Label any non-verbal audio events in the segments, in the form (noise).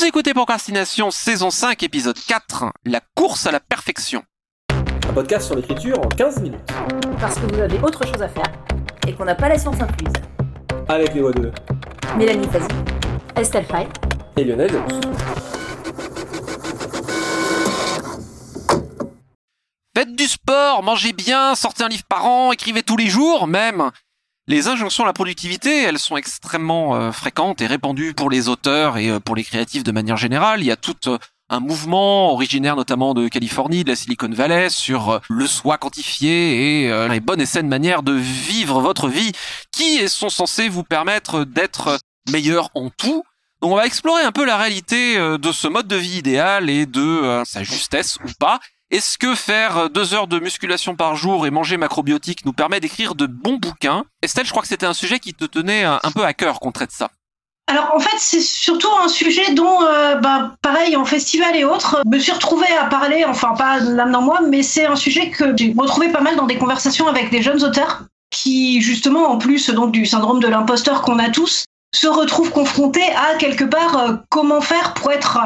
Vous écoutez Procrastination, saison 5, épisode 4, la course à la perfection. Un podcast sur l'écriture en 15 minutes. Parce que vous avez autre chose à faire et qu'on n'a pas la science incluse. Avec les voix de Mélanie Fazi, Estelle Fay, et Lionel. Faites du sport, mangez bien, sortez un livre par an, écrivez tous les jours, même. Les injonctions à la productivité, elles sont extrêmement euh, fréquentes et répandues pour les auteurs et euh, pour les créatifs de manière générale. Il y a tout euh, un mouvement originaire notamment de Californie, de la Silicon Valley, sur le soi quantifié et les bonnes et saines manières de vivre votre vie qui sont censées vous permettre d'être meilleur en tout. Donc on va explorer un peu la réalité de ce mode de vie idéal et de sa justesse ou pas est-ce que faire deux heures de musculation par jour et manger macrobiotique nous permet d'écrire de bons bouquins? Estelle, je crois que c'était un sujet qui te tenait un peu à cœur qu'on traite ça. Alors en fait, c'est surtout un sujet dont, euh, bah, pareil, en festival et autres, je me suis retrouvée à parler, enfin pas dans moi, mais c'est un sujet que j'ai retrouvé pas mal dans des conversations avec des jeunes auteurs qui, justement, en plus donc du syndrome de l'imposteur qu'on a tous, se retrouve confronté à quelque part euh, comment faire pour être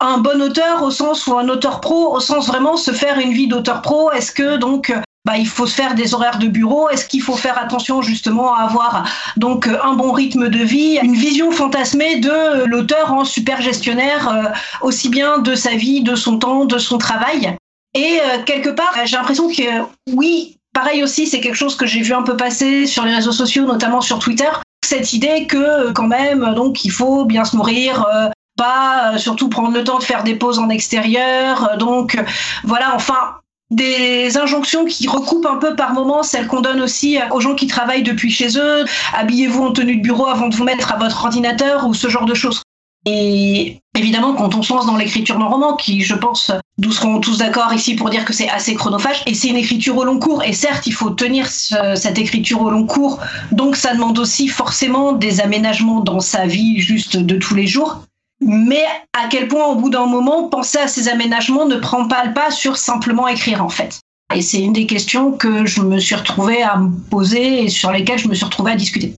un bon auteur au sens ou un auteur pro au sens vraiment se faire une vie d'auteur pro. Est-ce que donc euh, bah, il faut se faire des horaires de bureau? Est-ce qu'il faut faire attention justement à avoir donc un bon rythme de vie, une vision fantasmée de l'auteur en super gestionnaire, euh, aussi bien de sa vie, de son temps, de son travail? Et quelque part, j'ai l'impression que oui, pareil aussi, c'est quelque chose que j'ai vu un peu passer sur les réseaux sociaux, notamment sur Twitter cette idée que quand même, donc il faut bien se nourrir, euh, pas euh, surtout prendre le temps de faire des pauses en extérieur. Euh, donc voilà, enfin des injonctions qui recoupent un peu par moment celles qu'on donne aussi aux gens qui travaillent depuis chez eux. Habillez-vous en tenue de bureau avant de vous mettre à votre ordinateur ou ce genre de choses. Et évidemment, quand on se lance dans l'écriture d'un roman, qui, je pense, nous serons tous d'accord ici pour dire que c'est assez chronophage, et c'est une écriture au long cours, et certes, il faut tenir cette écriture au long cours, donc ça demande aussi forcément des aménagements dans sa vie juste de tous les jours. Mais à quel point, au bout d'un moment, penser à ces aménagements ne prend pas le pas sur simplement écrire, en fait? Et c'est une des questions que je me suis retrouvée à me poser et sur lesquelles je me suis retrouvée à discuter.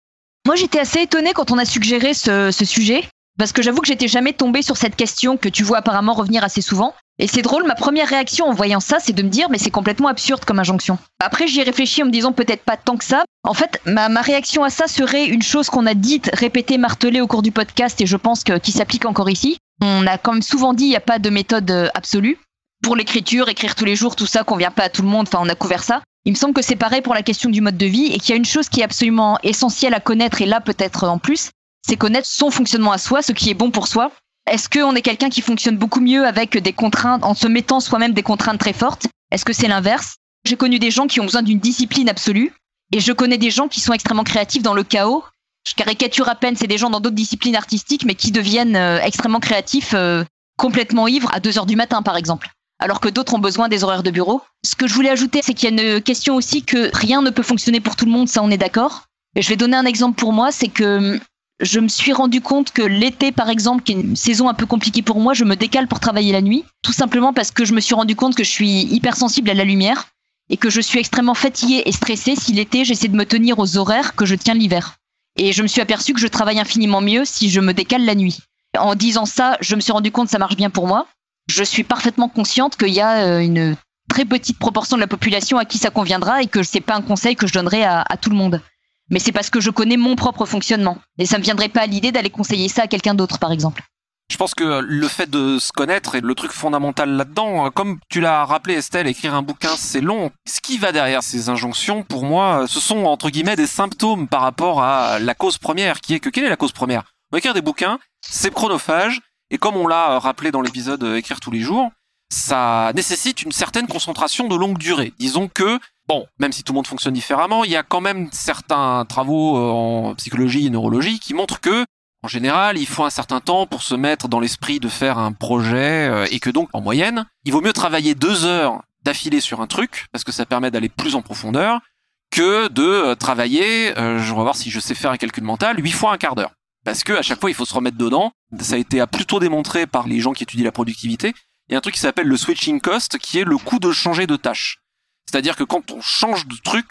Moi, j'étais assez étonnée quand on a suggéré ce, ce sujet, parce que j'avoue que j'étais jamais tombée sur cette question que tu vois apparemment revenir assez souvent. Et c'est drôle, ma première réaction en voyant ça, c'est de me dire, mais c'est complètement absurde comme injonction. Après, j'y ai réfléchi en me disant peut-être pas tant que ça. En fait, ma, réaction à ça serait une chose qu'on a dite, répétée, martelée au cours du podcast, et je pense que qui s'applique encore ici. On a quand même souvent dit, il n'y a pas de méthode euh, absolue. Pour l'écriture, écrire tous les jours, tout ça, qu'on vient pas à tout le monde, enfin, on a couvert ça. Il me semble que c'est pareil pour la question du mode de vie, et qu'il y a une chose qui est absolument essentielle à connaître, et là peut-être en plus, c'est connaître son fonctionnement à soi, ce qui est bon pour soi. Est-ce qu'on est quelqu'un qui fonctionne beaucoup mieux avec des contraintes, en se mettant soi-même des contraintes très fortes? Est-ce que c'est l'inverse? J'ai connu des gens qui ont besoin d'une discipline absolue, et je connais des gens qui sont extrêmement créatifs dans le chaos. Je caricature à peine, c'est des gens dans d'autres disciplines artistiques, mais qui deviennent euh, extrêmement créatifs, euh, complètement ivres à 2 heures du matin, par exemple. Alors que d'autres ont besoin des horaires de bureau. Ce que je voulais ajouter, c'est qu'il y a une question aussi que rien ne peut fonctionner pour tout le monde, ça on est d'accord. Je vais donner un exemple pour moi, c'est que je me suis rendu compte que l'été, par exemple, qui est une saison un peu compliquée pour moi, je me décale pour travailler la nuit, tout simplement parce que je me suis rendu compte que je suis hypersensible à la lumière et que je suis extrêmement fatiguée et stressée si l'été j'essaie de me tenir aux horaires que je tiens l'hiver. Et je me suis aperçu que je travaille infiniment mieux si je me décale la nuit. En disant ça, je me suis rendu compte que ça marche bien pour moi. Je suis parfaitement consciente qu'il y a euh, une très petite proportion de la population à qui ça conviendra et que c'est pas un conseil que je donnerai à tout le monde mais c'est parce que je connais mon propre fonctionnement. Et ça me viendrait pas à l'idée d'aller conseiller ça à quelqu'un d'autre, par exemple. Je pense que le fait de se connaître est le truc fondamental là-dedans. Comme tu l'as rappelé, Estelle, écrire un bouquin, c'est long. Ce qui va derrière ces injonctions, pour moi, ce sont entre guillemets des symptômes par rapport à la cause première, qui est que quelle est la cause première? On écrire des bouquins, c'est chronophage, et comme on l'a rappelé dans l'épisode Écrire tous les jours, ça nécessite une certaine concentration de longue durée. Disons que Bon, même si tout le monde fonctionne différemment, il y a quand même certains travaux euh, en psychologie et neurologie qui montrent que, en général, il faut un certain temps pour se mettre dans l'esprit de faire un projet euh, et que donc, en moyenne, il vaut mieux travailler deux heures d'affilée sur un truc parce que ça permet d'aller plus en profondeur que de euh, travailler, je vais voir si je sais faire un calcul mental, huit fois un quart d'heure. Parce que à chaque fois, il faut se remettre dedans. Ça a été plutôt démontré par les gens qui étudient la productivité. Il y a un truc qui s'appelle le switching cost, qui est le coût de changer de tâche. C'est-à-dire que quand on change de truc,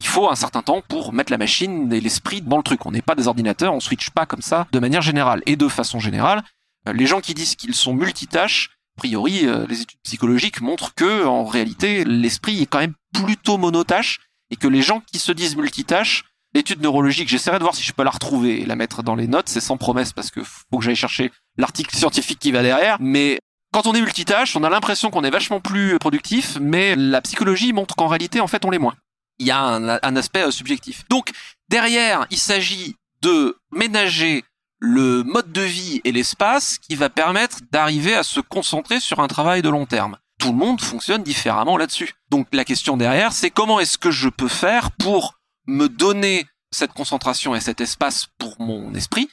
il faut un certain temps pour mettre la machine et l'esprit dans le truc. On n'est pas des ordinateurs, on switch pas comme ça de manière générale. Et de façon générale, Euh, Les gens qui disent qu'ils sont multitâches, a priori, euh, les études psychologiques montrent que, en réalité, l'esprit est quand même plutôt monotâche et que les gens qui se disent multitâches, l'étude neurologique, j'essaierai de voir si je peux la retrouver et la mettre dans les notes, c'est sans promesse parce que faut que j'aille chercher l'article scientifique qui va derrière, mais quand on est multitâche, on a l'impression qu'on est vachement plus productif, mais la psychologie montre qu'en réalité, en fait, on l'est moins. Il y a un, un aspect euh, subjectif. Donc, derrière, il s'agit de ménager le mode de vie et l'espace qui va permettre d'arriver à se concentrer sur un travail de long terme. Tout le monde fonctionne différemment là-dessus. Donc la question derrière, c'est comment est-ce que je peux faire pour me donner cette concentration et cet espace pour mon esprit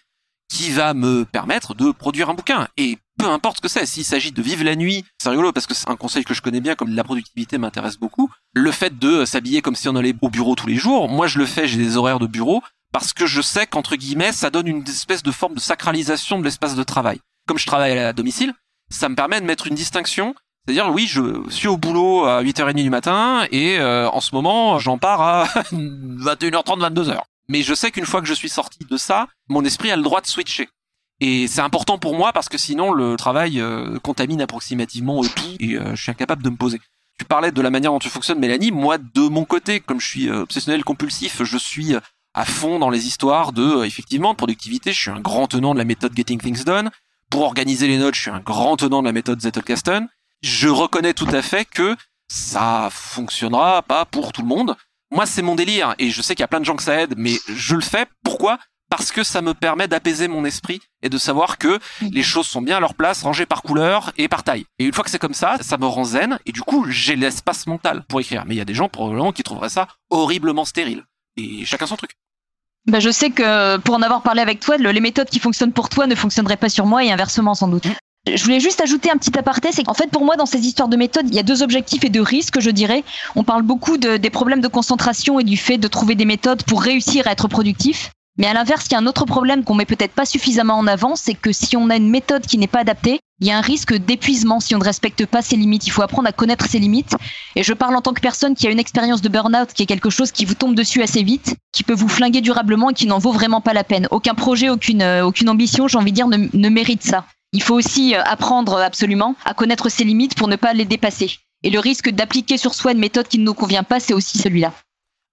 qui va me permettre de produire un bouquin. Et peu importe ce que c'est, s'il s'agit de vivre la nuit, c'est rigolo parce que c'est un conseil que je connais bien, comme la productivité m'intéresse beaucoup. Le fait de s'habiller comme si on allait au bureau tous les jours, moi je le fais, j'ai des horaires de bureau, parce que je sais qu'entre guillemets, ça donne une espèce de forme de sacralisation de l'espace de travail. Comme je travaille à domicile, ça me permet de mettre une distinction. C'est-à-dire, oui, je suis au boulot à 8h30 du matin et euh, en ce moment, j'en pars à (laughs) 21h30, 22h. Mais je sais qu'une fois que je suis sorti de ça, mon esprit a le droit de switcher. Et c'est important pour moi parce que sinon le travail euh, contamine approximativement tout et euh, je suis incapable de me poser. Tu parlais de la manière dont tu fonctionnes, Mélanie. Moi, de mon côté, comme je suis euh, obsessionnel compulsif, je suis à fond dans les histoires de, effectivement, de productivité. Je suis un grand tenant de la méthode Getting Things Done. Pour organiser les notes, je suis un grand tenant de la méthode Zettelkasten. Je reconnais tout à fait que ça fonctionnera pas pour tout le monde. Moi, c'est mon délire et je sais qu'il y a plein de gens que ça aide, mais je le fais. Pourquoi? Parce que ça me permet d'apaiser mon esprit et de savoir que les choses sont bien à leur place, rangées par couleur et par taille. Et une fois que c'est comme ça, ça me rend zen et du coup, j'ai l'espace mental pour écrire. Mais il y a des gens probablement qui trouveraient ça horriblement stérile. Et chacun son truc. Bah, je sais que pour en avoir parlé avec toi, le- les méthodes qui fonctionnent pour toi ne fonctionneraient pas sur moi et inversement sans doute. Je voulais juste ajouter un petit aparté, c'est qu'en fait pour moi dans ces histoires de méthodes, il y a deux objectifs et deux risques, je dirais. On parle beaucoup de- des problèmes de concentration et du fait de trouver des méthodes pour réussir à être productif. Mais à l'inverse, il y a un autre problème qu'on met peut-être pas suffisamment en avant, c'est que si on a une méthode qui n'est pas adaptée, il y a un risque d'épuisement si on ne respecte pas ses limites. Il faut apprendre à connaître ses limites. Et je parle en tant que personne qui a une expérience de burn-out, qui est quelque chose qui vous tombe dessus assez vite, qui peut vous flinguer durablement et qui n'en vaut vraiment pas la peine. Aucun projet, aucune, euh, ambition, j'ai envie de dire, ne mérite ça. Il faut aussi euh, apprendre absolument à connaître ses limites pour ne pas les dépasser. Et le risque d'appliquer sur soi une méthode qui ne nous convient pas, c'est aussi celui-là.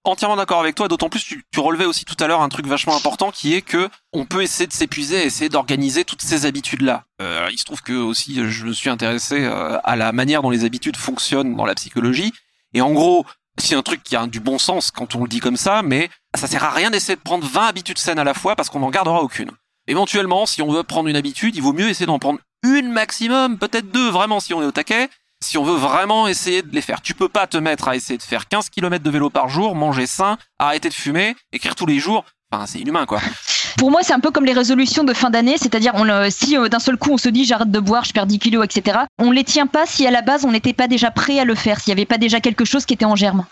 entièrement d'accord avec toi, d'autant plus tu, tu relevais aussi tout à l'heure un truc vachement important qui est que on peut essayer de s'épuiser, essayer d'organiser toutes ces habitudes-là. Euh, il se trouve que aussi je me suis intéressé euh, à la manière dont les habitudes fonctionnent dans la psychologie, et en gros, c'est un truc qui a du bon sens quand on le dit comme ça, mais ça sert à rien d'essayer de prendre 20 habitudes saines à la fois parce qu'on n'en gardera aucune. Éventuellement, si on veut prendre une habitude, il vaut mieux essayer d'en prendre une maximum, peut-être deux vraiment si on est au taquet, si on veut vraiment essayer de les faire. Tu peux pas te mettre à essayer de faire 15 km de vélo par jour, manger sain, arrêter de fumer, écrire tous les jours. Enfin, c'est inhumain, quoi. Pour moi, c'est un peu comme les résolutions de fin d'année, c'est-à-dire on le- si euh, d'un seul coup on se dit j'arrête de boire, je perds 10 kilos, etc. On les tient pas si à la base on n'était pas déjà prêt à le faire, s'il y avait pas déjà quelque chose qui était en germe.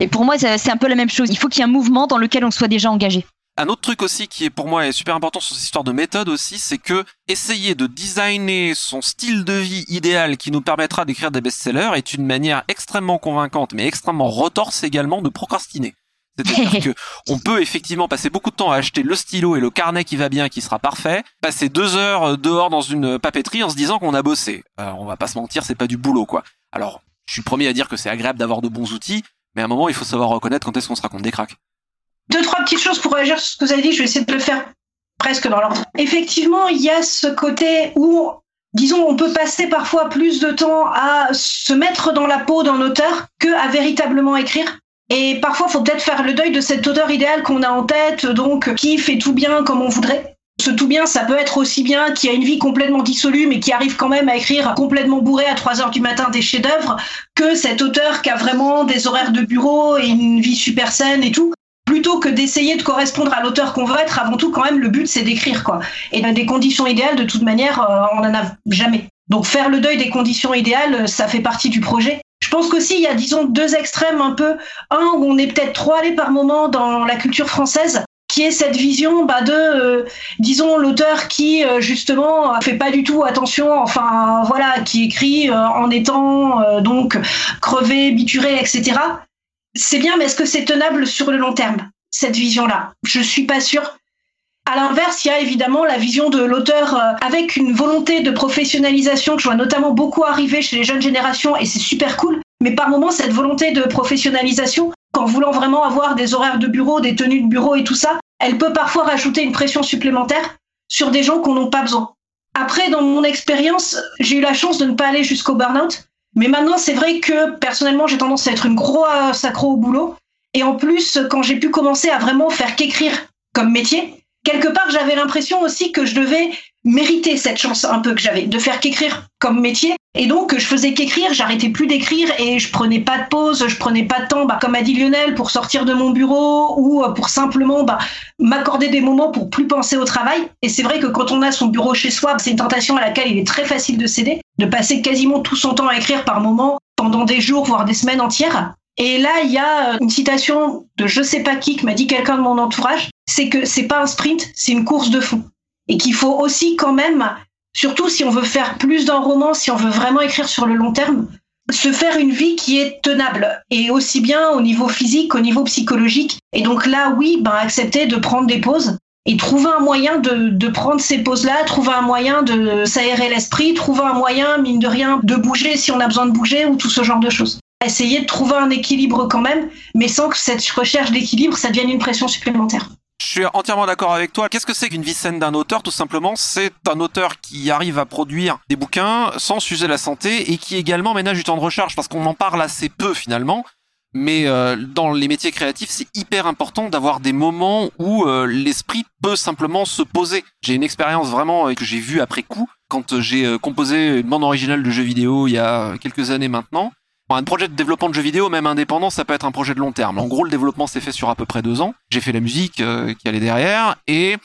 Et pour moi, c'est un peu la même chose. Il faut qu'il y ait un mouvement dans lequel on soit déjà engagé. Un autre truc aussi qui est pour moi est super important sur cette histoire de méthode aussi, c'est que essayer de designer son style de vie idéal qui nous permettra d'écrire des best-sellers est une manière extrêmement convaincante, mais extrêmement retorse également de procrastiner. C'est-à-dire (laughs) que on peut effectivement passer beaucoup de temps à acheter le stylo et le carnet qui va bien, qui sera parfait, passer deux heures euh, dehors dans une papeterie en se disant qu'on a bossé. Euh, on va pas se mentir, c'est pas du boulot, quoi. Alors, je suis le premier à dire que c'est agréable d'avoir de bons outils, mais à un moment, il faut savoir reconnaître quand est-ce qu'on se raconte des cracks. Deux, trois petites choses pour réagir sur ce que vous avez dit. Je vais essayer de le faire presque dans l'ordre. Effectivement, il y a ce côté où, disons, on peut passer parfois plus de temps à se mettre dans la peau d'un auteur que à véritablement écrire. Et parfois, il faut peut-être faire le deuil de cet auteur idéal qu'on a en tête, donc qui fait tout bien comme on voudrait. Ce tout bien, ça peut être aussi bien qui a une vie complètement dissolue, mais qui arrive quand même à écrire complètement bourré à 3 heures du matin des chefs-d'œuvre, que cet auteur qui a vraiment des horaires de bureau et une vie super saine et tout plutôt que d'essayer de correspondre à l'auteur qu'on veut être, avant tout, quand même, le but, c'est d'écrire, quoi. Et des conditions idéales, de toute manière, euh, on n'en a jamais. Donc, faire le deuil des conditions idéales, euh, ça fait partie du projet. Je pense qu'aussi, il y a, disons, deux extrêmes un peu. Un où on est peut-être trop allé par moment dans la culture française, qui est cette vision bah, de, euh, disons, l'auteur qui, euh, justement, fait pas du tout attention, enfin, voilà, qui écrit en étant, donc, crevé, bituré, etc c'est bien, mais est-ce que c'est tenable sur le long terme, cette vision-là? Je suis pas sûre. À l'inverse, il y a évidemment la vision de l'auteur euh, avec une volonté de professionnalisation que je vois notamment beaucoup arriver chez les jeunes générations et c'est super cool. Mais par moments, cette volonté de professionnalisation, qu'en voulant vraiment avoir des horaires de bureau, des tenues de bureau et tout ça, elle peut parfois rajouter une pression supplémentaire sur des gens qu'on n'ont pas besoin. Après, dans mon expérience, j'ai eu la chance de ne pas aller jusqu'au burn-out. Mais maintenant, c'est vrai que personnellement, j'ai tendance à être une grosse accro au boulot. Et en plus, quand j'ai pu commencer à vraiment faire qu'écrire comme métier, quelque part, j'avais l'impression aussi que je devais mériter cette chance un peu que j'avais de faire qu'écrire comme métier. Et donc, je faisais qu'écrire, j'arrêtais plus d'écrire et je prenais pas de pause, je prenais pas de temps, bah, comme a dit Lionel, pour sortir de mon bureau ou euh, pour simplement bah, m'accorder des moments pour plus penser au travail. Et c'est vrai que quand on a son bureau chez soi, c'est une tentation à laquelle il est très facile de céder, de passer quasiment tout son temps à écrire par moment, pendant des jours, voire des semaines entières. Et là, il y a euh, une citation de je sais pas qui que m'a dit quelqu'un de mon entourage, c'est que c'est pas un sprint, c'est une course de fond et qu'il faut aussi quand même, surtout si on veut faire plus d'un roman, si on veut vraiment écrire sur le long terme, se faire une vie qui est tenable et aussi bien au niveau physique qu'au niveau psychologique. Et donc là, oui, ben accepter de prendre des pauses et trouver un moyen de, prendre ces pauses-là, trouver un moyen de s'aérer l'esprit, trouver un moyen, mine de rien, de bouger si on a besoin de bouger ou tout ce genre de choses. Essayer de trouver un équilibre quand même, mais sans que cette recherche d'équilibre, ça devienne une pression supplémentaire. Je suis entièrement d'accord avec toi. Qu'est-ce que c'est qu'une vie saine d'un auteur? Tout simplement, c'est un auteur qui arrive à produire des bouquins sans s'user la santé et qui également ménage du temps de recharge parce qu'on en parle assez peu finalement. Mais euh, dans les métiers créatifs, c'est hyper important d'avoir des moments où euh, l'esprit peut simplement se poser. J'ai une expérience vraiment euh, que j'ai vue après coup quand j'ai composé une bande originale de jeux vidéo il y a quelques années maintenant. Un projet de développement de jeux vidéo, même indépendant, ça peut être un projet de long terme. En gros, le développement s'est fait sur à peu près deux ans. J'ai fait la musique euh, qui allait derrière et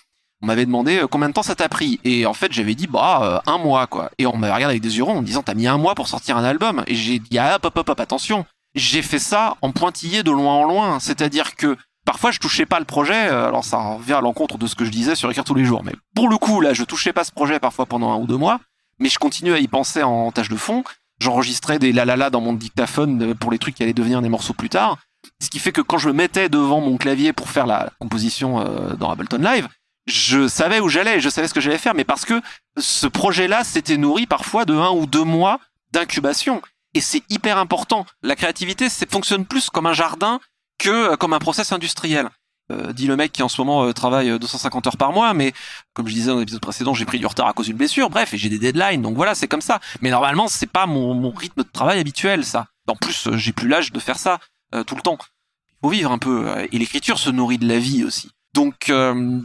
on m'avait demandé euh, combien de temps ça t'a pris? Et en fait, j'avais dit bah euh, un mois quoi. Et on m'avait regardé avec des yeux en disant t'as mis un mois pour sortir un album. Et j'ai dit ah hop hop hop attention. J'ai fait ça en pointillé de loin en loin. C'est-à-dire que parfois je touchais pas le projet. Alors ça revient à l'encontre de ce que je disais sur écrire tous les jours. Mais pour le coup là, je touchais pas ce projet parfois pendant un ou deux mois. Mais je continue à y penser en tâche de fond J'enregistrais des la la la dans mon dictaphone euh, pour les trucs qui allaient devenir des morceaux plus tard. Ce qui fait que quand je me mettais devant mon clavier pour faire la composition euh, dans Ableton Live, je savais où j'allais, je savais ce que j'allais faire, mais parce que ce projet-là s'était nourri parfois de un ou deux mois d'incubation. Et c'est hyper important. La créativité, c'est fonctionne plus comme un jardin que euh, comme un process industriel. Euh, dit le mec qui en ce moment euh, travaille 250 euh, heures par mois, mais comme je disais dans l'épisode précédent, j'ai pris du retard à cause d'une blessure. Bref, et j'ai des deadlines, donc voilà, c'est comme ça. Mais normalement, c'est pas mon, rythme de travail habituel, ça. En plus, j'ai plus l'âge de faire ça tout le temps. Il faut vivre un peu, et l'écriture se nourrit de la vie aussi. Donc,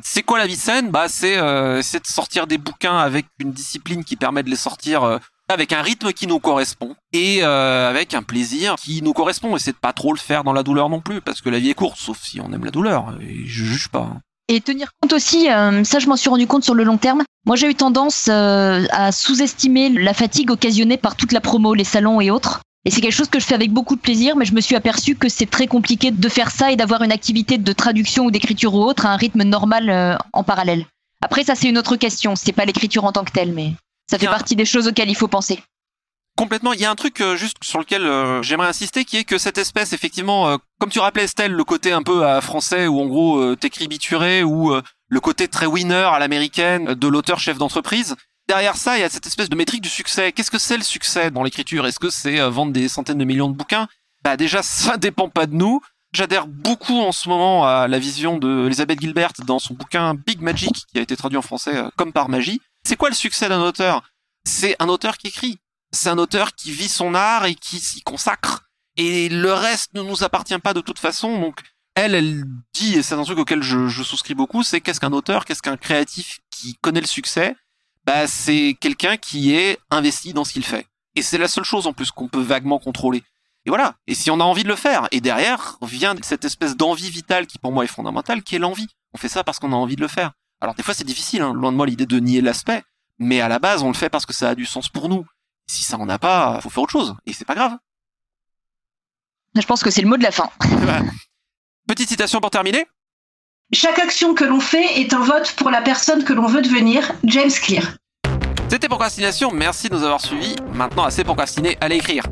c'est quoi la vie saine? Bah, c'est de sortir des bouquins avec une discipline qui permet de les sortir avec un rythme qui nous correspond et euh, avec un plaisir qui nous correspond et c'est de pas trop le faire dans la douleur non plus parce que la vie est courte sauf si on aime la douleur et je juge pas. Hein. Et tenir compte aussi, euh, ça je m'en suis rendu compte sur le long terme. Moi j'ai eu tendance euh, à sous-estimer la fatigue occasionnée par toute la promo, les salons et autres. Et c'est quelque chose que je fais avec beaucoup de plaisir, mais je me suis aperçu que c'est très compliqué de faire ça et d'avoir une activité de traduction ou d'écriture ou autre à un rythme normal en parallèle. Après ça c'est une autre question, c'est pas l'écriture en tant que telle, mais ça fait partie des choses auxquelles il faut penser. Complètement. Il y a un truc euh, juste sur lequel euh, j'aimerais insister, qui est que cette espèce, effectivement, euh, comme tu rappelais Estelle, le côté un peu français où en gros t'écris bituré, ou le côté très winner à l'américaine de l'auteur chef d'entreprise. Derrière ça, il y a cette espèce de métrique du succès. Qu'est-ce que c'est le succès dans l'écriture? Est-ce que c'est vendre des centaines de millions de bouquins? Bah déjà, ça (laughs) dépend pas de nous. J'adhère beaucoup en ce moment à la vision de Elizabeth Gilbert dans son bouquin Big Magic, qui a été traduit en français comme par magie. C'est quoi le succès d'un auteur? C'est un auteur qui écrit. C'est un auteur qui vit son art et qui s'y consacre. Et le reste ne nous appartient pas de toute façon. Donc, elle, elle dit, et c'est un truc auquel je, souscris beaucoup, c'est qu'est-ce qu'un auteur, qu'est-ce qu'un créatif qui connaît le succès? Bah, c'est quelqu'un qui est investi dans ce qu'il fait. Et c'est la seule chose en plus qu'on peut vaguement contrôler. Et voilà. Et si on a envie de le faire, et derrière vient cette espèce d'envie vitale qui pour moi est fondamentale, qui est l'envie. On fait ça parce qu'on a envie de le faire. Alors des fois c'est difficile, hein. loin de moi l'idée de nier l'aspect, mais à la base on le fait parce que ça a du sens pour nous. Si ça en a pas, faut faire autre chose, et c'est pas grave. Je pense que c'est le mot de la fin. (laughs) Petite citation pour terminer. Chaque action que l'on fait est un vote pour la personne que l'on veut devenir, James Clear. C'était Procrastination, merci de nous avoir suivis. Maintenant, assez procrastiné, allez écrire.